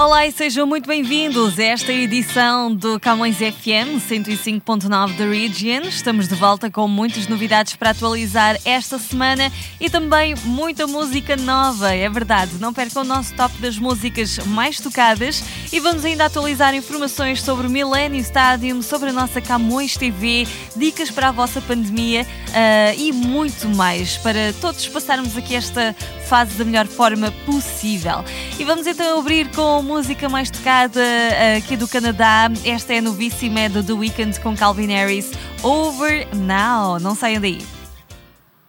Olá e sejam muito bem-vindos a esta edição do Camões FM 105.9 da Region. Estamos de volta com muitas novidades para atualizar esta semana e também muita música nova, é verdade. Não percam o nosso top das músicas mais tocadas e vamos ainda atualizar informações sobre o Millennium Stadium, sobre a nossa Camões TV, dicas para a vossa pandemia uh, e muito mais para todos passarmos aqui esta fase da melhor forma possível. E vamos então abrir com música mais tocada uh, aqui do Canadá. Esta é novíssima é do The Weeknd com Calvin Harris. Over Now. Não saiam daí.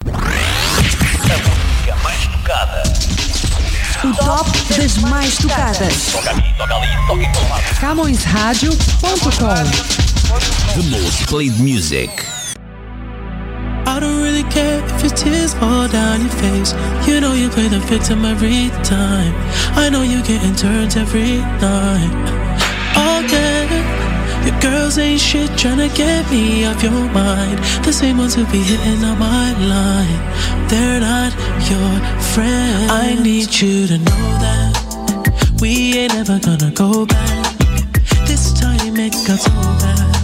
A música mais tocada. O top das mais tocadas. Toca ali, toca ali, toca em todo lado. CamõesRádio.com The most played music. Care if your tears fall down your face. You know you play the victim every time. I know you getting turns every night. Again, your girls ain't shit tryna get me off your mind. The same ones who be hitting on my line. They're not your friend. I need you to know that we ain't ever gonna go back. This time it got so bad.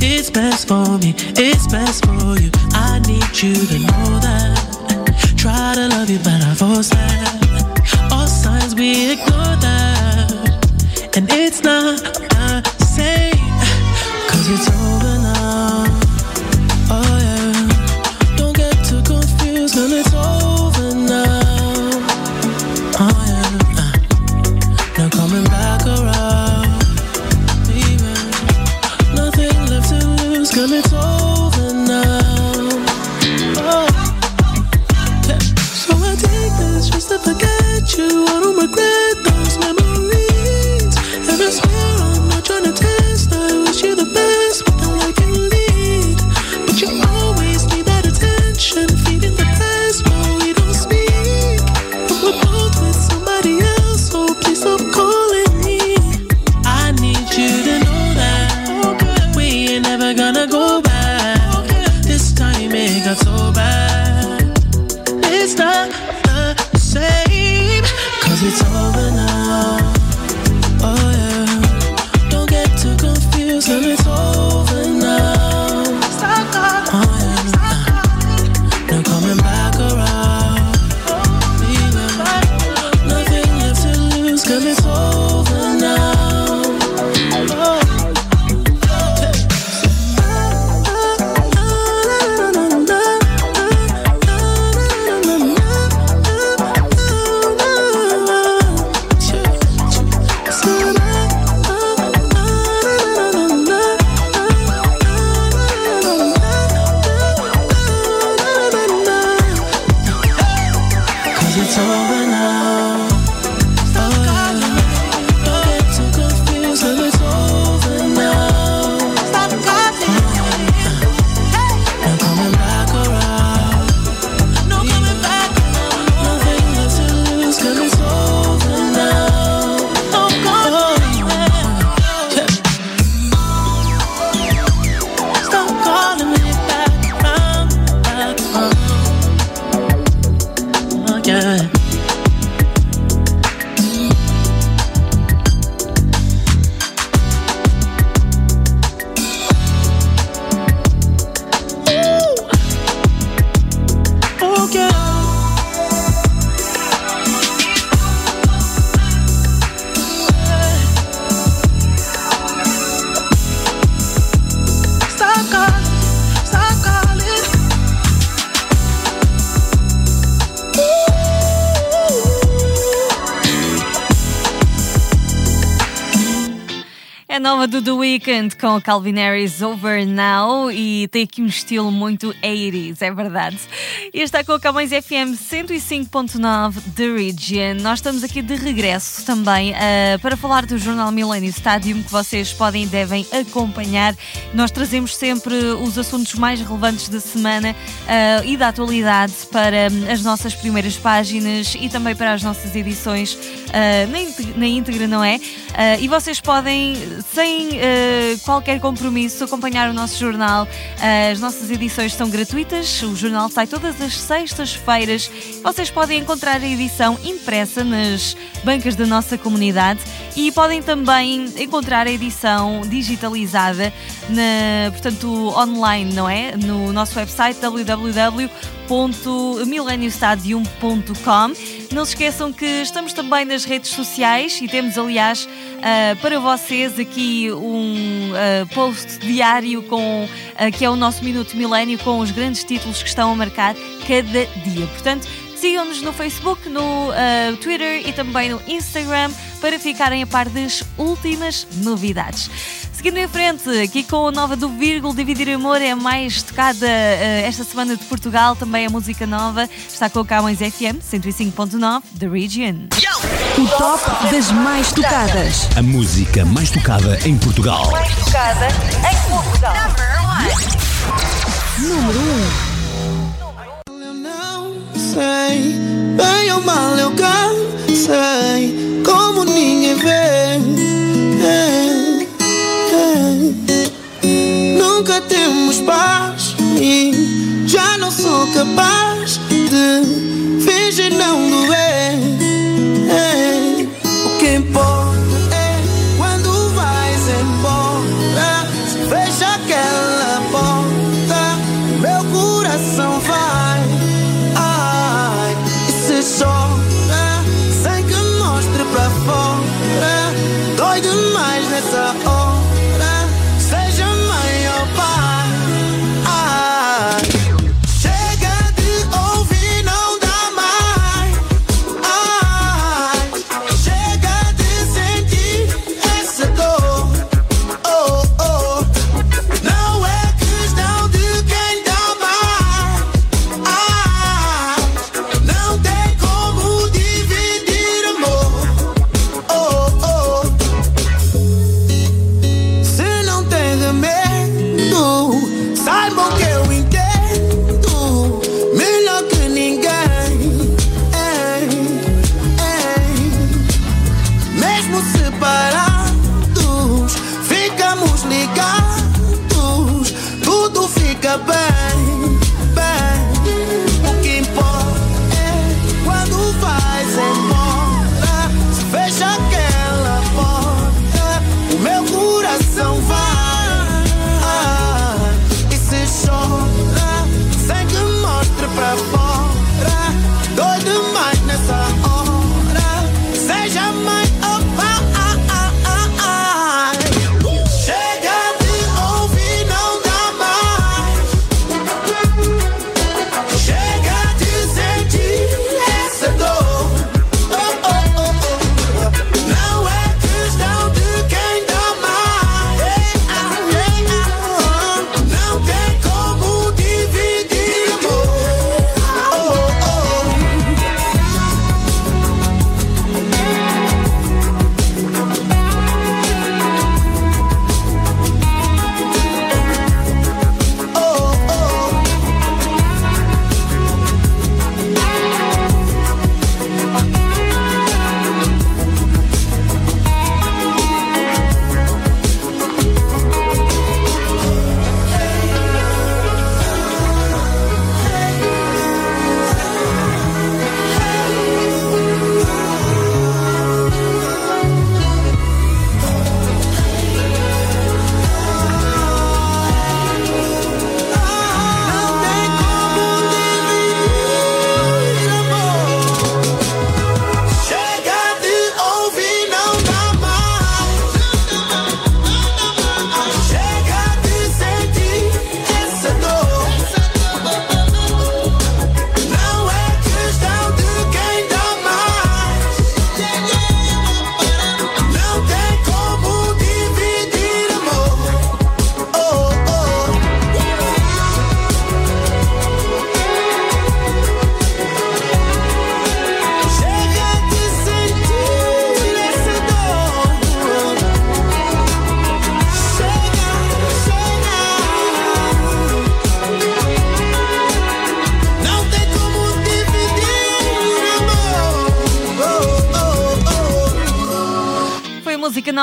It's best for me, it's best for you. I need you to know that. Try to love you, but I force that. All signs we ignore that. And it's not the same, cause it's over Weeknd com Calvin Harris Over Now e tem aqui um estilo muito 80s, é verdade. E está com a Camões FM 105.9 The Region. Nós estamos aqui de regresso também uh, para falar do jornal Millennium Stadium que vocês podem e devem acompanhar. Nós trazemos sempre os assuntos mais relevantes da semana uh, e da atualidade para as nossas primeiras páginas e também para as nossas edições uh, na, na íntegra, não é? e vocês podem sem uh, qualquer compromisso, acompanhar o nosso jornal. Uh, as nossas edições são gratuitas, o jornal sai todas as sextas-feiras. Vocês podem encontrar a edição impressa nas bancas da nossa comunidade e podem também encontrar a edição digitalizada, na, portanto, online, não é? No nosso website www.mileniostadium.com. Não se esqueçam que estamos também nas redes sociais e temos, aliás, uh, para vocês aqui um uh, post diário com uh, que é o nosso Minuto Milênio com os grandes títulos que estão a marcar cada dia. Portanto, sigam-nos no Facebook, no Twitter e também no Instagram para ficarem a par das últimas novidades. Seguindo em frente, aqui com a nova do Vírgula, Dividir Amor é mais tocada uh, esta semana de Portugal, também a música nova. Está com o Camões FM 105.9 The Region. O top das mais tocadas. A música mais tocada em Portugal. Mais tocada em Portugal. Número 1. Sei, bem ou mal eu sei, como ninguém vê. Nunca temos paz e já não sou capaz de fingir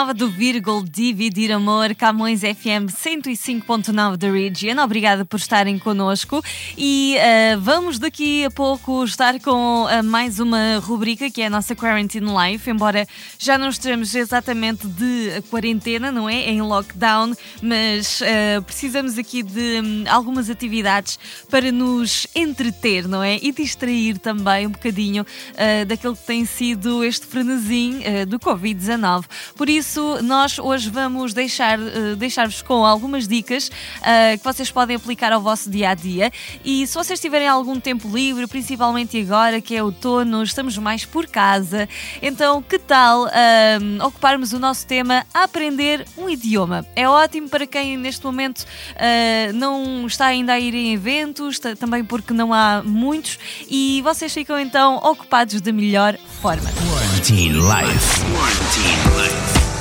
Nova do Virgul Dividir Amor, Camões FM 105.9 da Region. Obrigada por estarem connosco e uh, vamos daqui a pouco estar com uh, mais uma rubrica que é a nossa Quarantine Life, embora já não estejamos exatamente de quarentena, não é? Em lockdown, mas uh, precisamos aqui de um, algumas atividades para nos entreter, não é? E distrair também um bocadinho daquilo que tem sido este frenesim do Covid-19. Por isso, nós hoje vamos deixar, uh, deixar-vos com algumas dicas uh, que vocês podem aplicar ao vosso dia a dia. E se vocês tiverem algum tempo livre, principalmente agora que é outono, estamos mais por casa, então que tal uh, ocuparmos o nosso tema aprender um idioma? É ótimo para quem neste momento não está ainda a ir em eventos, também porque não há muitos, e vocês ficam então ocupados da melhor forma. Life. Quarantine Life.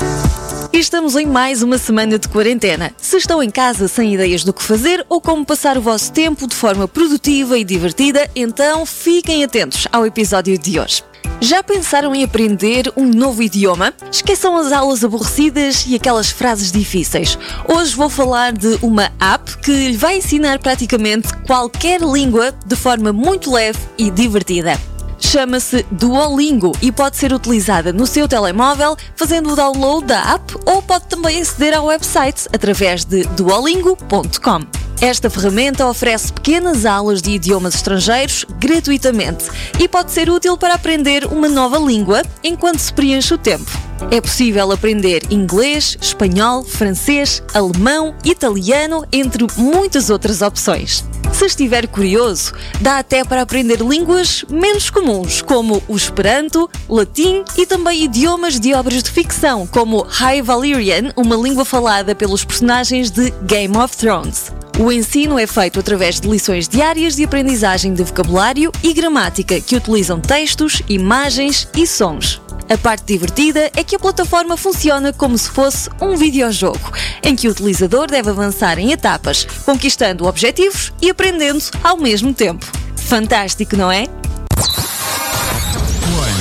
Estamos em mais uma semana de quarentena. Se estão em casa sem ideias do que fazer ou como passar o vosso tempo de forma produtiva e divertida, então fiquem atentos ao episódio de hoje. Já pensaram em aprender um novo idioma? Esqueçam as aulas aborrecidas e aquelas frases difíceis. Hoje vou falar de uma app que lhe vai ensinar praticamente qualquer língua de forma muito leve e divertida. Chama-se Duolingo e pode ser utilizada no seu telemóvel fazendo o download da app ou pode também aceder ao website através de duolingo.com. Esta ferramenta oferece pequenas aulas de idiomas estrangeiros gratuitamente e pode ser útil para aprender uma nova língua enquanto se preenche o tempo. É possível aprender inglês, espanhol, francês, alemão, italiano, entre muitas outras opções. Se estiver curioso, dá até para aprender línguas menos comuns, como o Esperanto, latim e também idiomas de obras de ficção, como High Valyrian, uma língua falada pelos personagens de Game of Thrones. O ensino é feito através de lições diárias de aprendizagem de vocabulário e gramática que utilizam textos, imagens e sons. A parte divertida é que a plataforma funciona como se fosse um videojogo, em que o utilizador deve avançar em etapas, conquistando objetivos e aprendendo ao mesmo tempo. Fantástico, não é?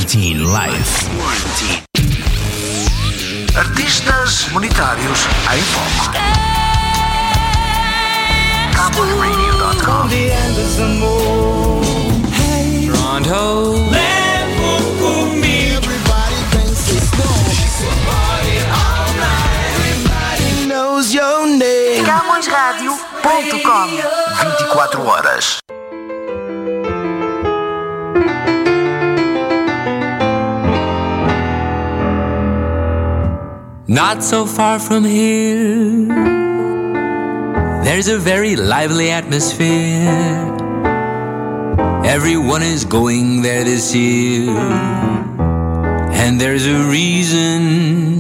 Quarantine Life. Artistas monetários em foco. CowboyRadio.com Toronto. knows your name. CamõesRádio.com 24 horas. Not so far from here, there's a very lively atmosphere. Everyone is going there this year, and there's a reason.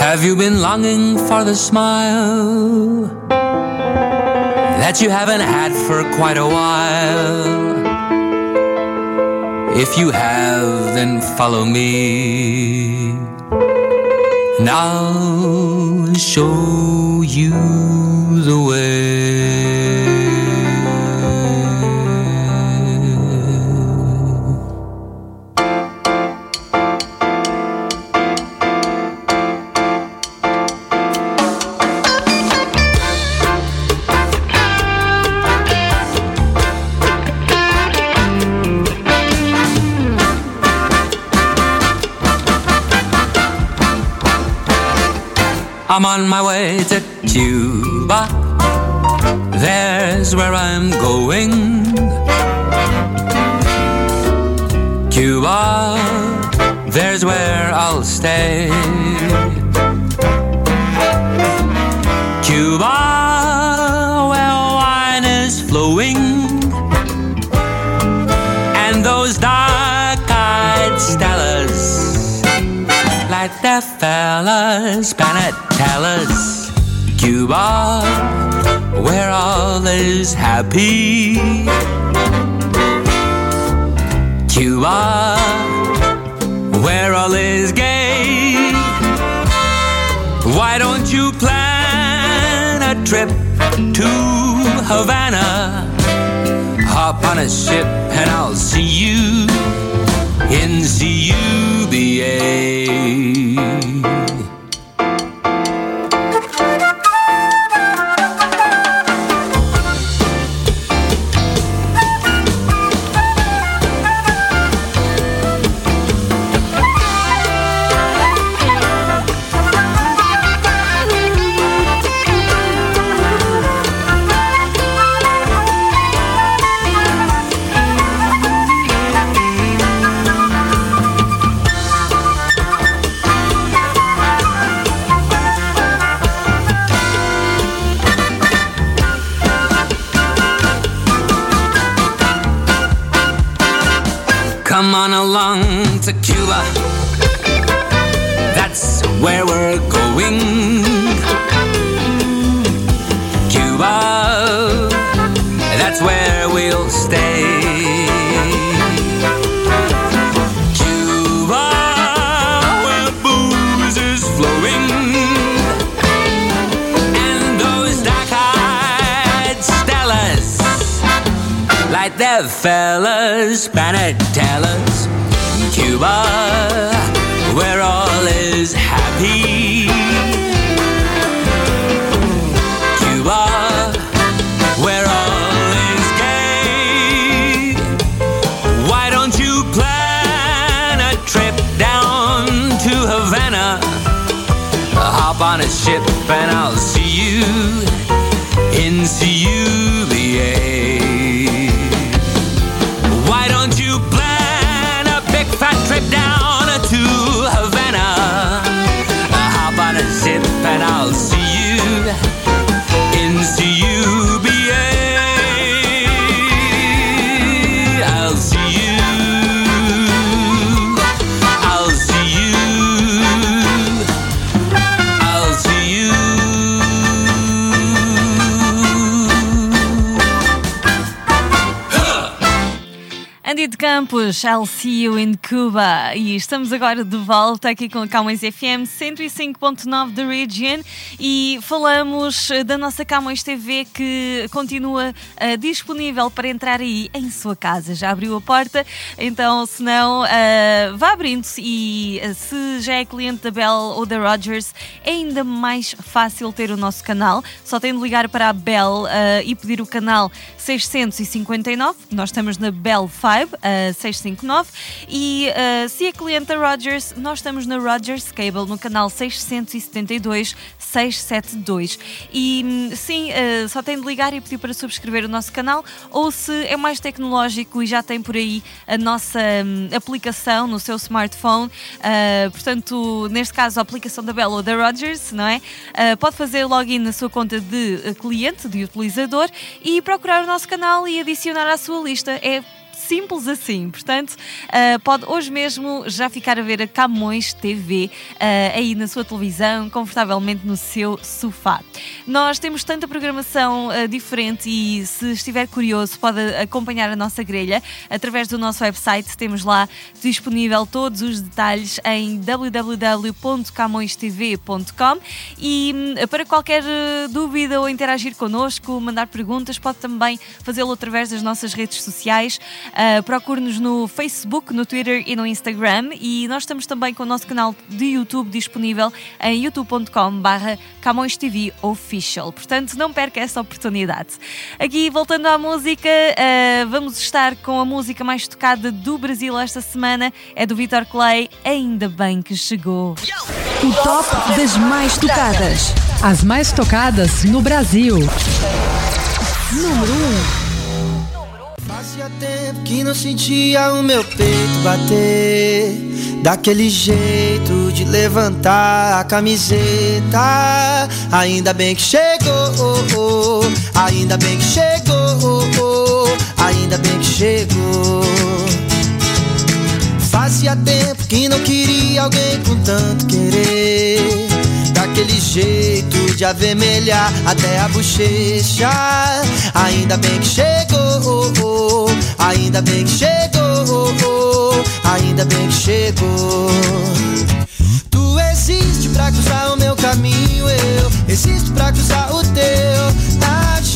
Have you been longing for the smile that you haven't had for quite a while? If you have, then follow me. And I'll show you the way. I'm on my way to Cuba. There's where I'm going. Cuba, there's where I'll stay. Cuba, fellas, Panatellas, Cuba, where all is happy. Cuba, where all is gay. Why don't you plan a trip to Havana? Hop on a ship and I'll see you in CUBA. Come on along to Cuba. That's where we're going. Like fellas, Spanish tellers. Cuba, where all is happy. Campos, I'll see you in Cuba. E estamos agora de volta aqui com a Camões FM 105.9 da Region e falamos eh, da nossa Camões TV que continua eh, disponível para entrar aí em sua casa. Já abriu a porta, então se não, eh, vá abrindo-se e eh, se já é cliente da Bell ou da Rogers, é ainda mais fácil ter o nosso canal. Só tem de ligar para a Bell e pedir o canal 659. Nós estamos na Bell 5, uh, 659. E uh, se é cliente da Rogers, nós estamos na Rogers Cable no canal 672 672. E sim, uh, só tem de ligar e pedir para subscrever o nosso canal. Ou se é mais tecnológico e já tem por aí a nossa hum, aplicação no seu smartphone, uh, portanto, neste caso, a aplicação da Bell ou da Rogers, não é? Uh, pode fazer login na sua conta de cliente, de utilizador e procurar o nosso canal e adicionar à sua lista. É simples assim. Portanto, uh, pode hoje mesmo já ficar a ver a Camões TV uh, aí na sua televisão, confortavelmente no seu sofá. Nós temos tanta programação uh, diferente e se estiver curioso pode acompanhar a nossa grelha através do nosso website. Temos lá disponível todos os detalhes em www.camõestv.com e hum, para qualquer dúvida ou interagir connosco, mandar perguntas, pode também fazê-lo através das nossas redes sociais. Uh, Procure-nos no Facebook, no Twitter e no Instagram. E nós estamos também com o nosso canal de YouTube disponível em youtube.com/barra Camões TV Official. Portanto, não perca essa oportunidade. Aqui, voltando à música, uh, vamos estar com a música mais tocada do Brasil esta semana. É do Vitor Clay. Ainda bem que chegou. O top das mais tocadas. As mais tocadas no Brasil. Número 1. Que não sentia o meu peito bater. Daquele jeito de levantar a camiseta. Ainda bem que chegou, ainda bem que chegou Ainda bem que chegou. Fazia tempo que não queria alguém com tanto querer. Daquele jeito de avermelhar até a bochecha. Ainda bem que chegou, ainda bem que chegou Ainda bem que chegou. Tu existe pra cruzar o meu caminho Eu existo pra cruzar o teu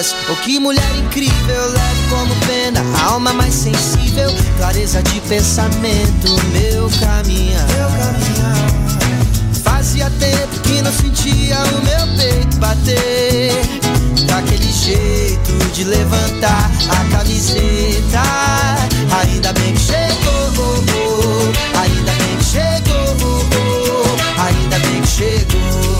todas, oh que mulher incrível, leve como pena, alma mais sensível, clareza de pensamento, meu caminhar. Meu caminhar. Fazia tempo que não sentia o meu peito bater. Daquele jeito de levantar a camiseta. Ainda bem que chegou, oh, oh. ainda bem que chegou, oh. ainda bem que chegou.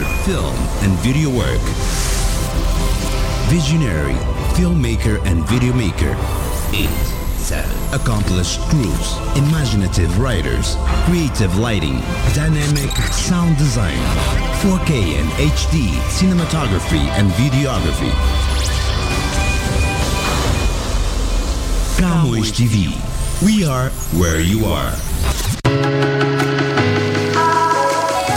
Film and video work. Visionary filmmaker and video maker. Eight, seven. Accomplished crews, imaginative writers, creative lighting, dynamic sound design, 4K and HD cinematography and videography. Camões TV. We are where you are.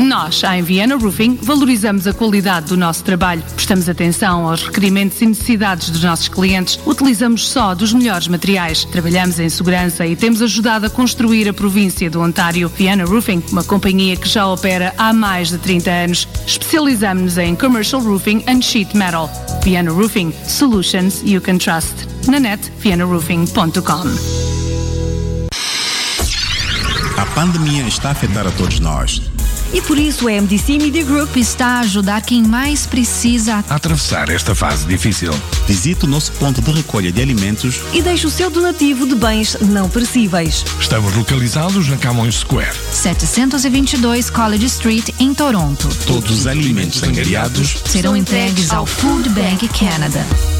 Nós, a Viana Roofing, valorizamos a qualidade do nosso trabalho, prestamos atenção aos requerimentos e necessidades dos nossos clientes, utilizamos só dos melhores materiais, trabalhamos em segurança e temos ajudado a construir a província do Ontário. Viana Roofing, uma companhia que já opera há mais de 30 anos. Especializamos-nos em Commercial Roofing and Sheet Metal. Viana Roofing, solutions you can trust. Na net, vianaroofing.com. A pandemia está a afetar a todos nós. E por isso a MDC Media Group está a ajudar quem mais precisa a atravessar esta fase difícil. Visite o nosso ponto de recolha de alimentos e deixe o seu donativo de bens não perecíveis. Estamos localizados na Camões Square. 722 College Street, em Toronto. Todos os alimentos angariados serão entregues ao Food Bank Canada.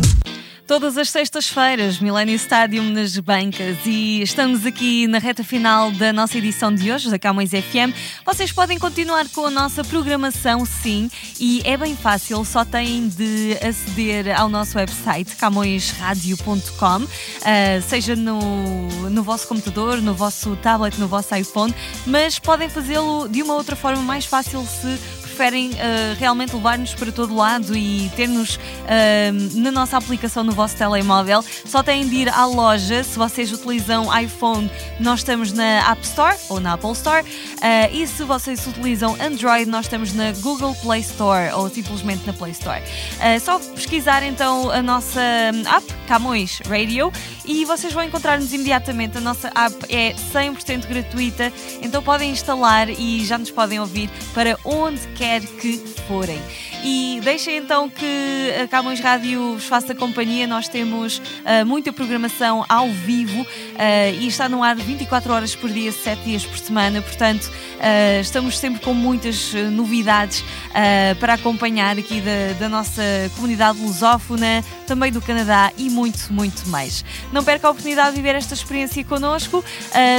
Todas as sextas-feiras, Millennium Stadium nas bancas e estamos aqui na reta final da nossa edição de hoje, da Camões FM. Vocês podem continuar com a nossa programação, sim, e é bem fácil, só têm de aceder ao nosso website, camõesradio.com, uh, seja no, no vosso computador, no vosso tablet, no vosso iPhone, mas podem fazê-lo de uma outra forma mais fácil se preferem uh, realmente levar-nos para todo lado e ter-nos uh, na nossa aplicação no vosso telemóvel, só têm de ir à loja. Se vocês utilizam iPhone, nós estamos na App Store ou na Apple Store. Uh, e se vocês utilizam Android, nós estamos na Google Play Store ou simplesmente na Play Store. só pesquisar então a nossa app, Camões Radio, e vocês vão encontrar-nos imediatamente. A nossa app é 100% gratuita, então podem instalar e já nos podem ouvir para onde quer que forem. E deixem então que a Camões Rádio vos faça companhia. Nós temos uh, muita programação ao vivo uh, e está no ar 24 horas por dia, 7 dias por semana. Portanto, uh, estamos sempre com muitas novidades para acompanhar aqui da, da, nossa comunidade lusófona, também do Canadá e muito, muito mais. Não perca a oportunidade de viver esta experiência connosco.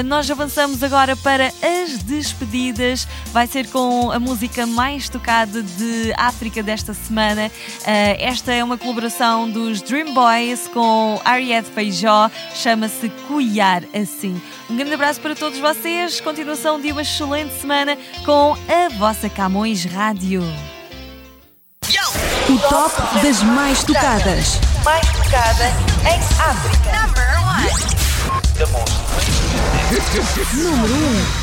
nós avançamos agora para as despedidas. Vai ser com a música mais tocada de África desta semana. Uh, esta é uma colaboração dos Dream Boys com Ariette Feijó, chama-se Cuiar Assim. Um grande abraço para todos vocês, continuação de uma excelente semana com a vossa Camões Rádio. O top das mais tocadas. Mais tocada em África. Número 1.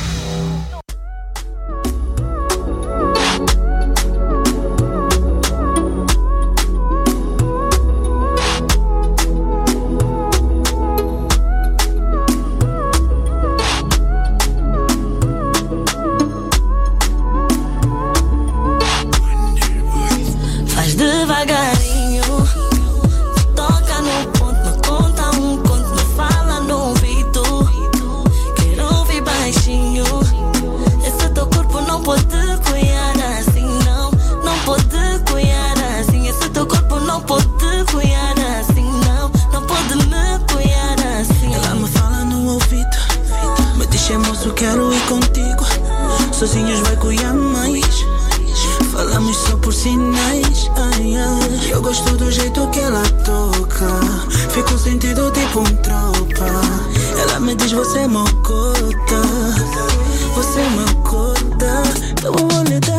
Te voy a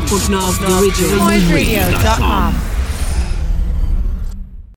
105.9 The Original.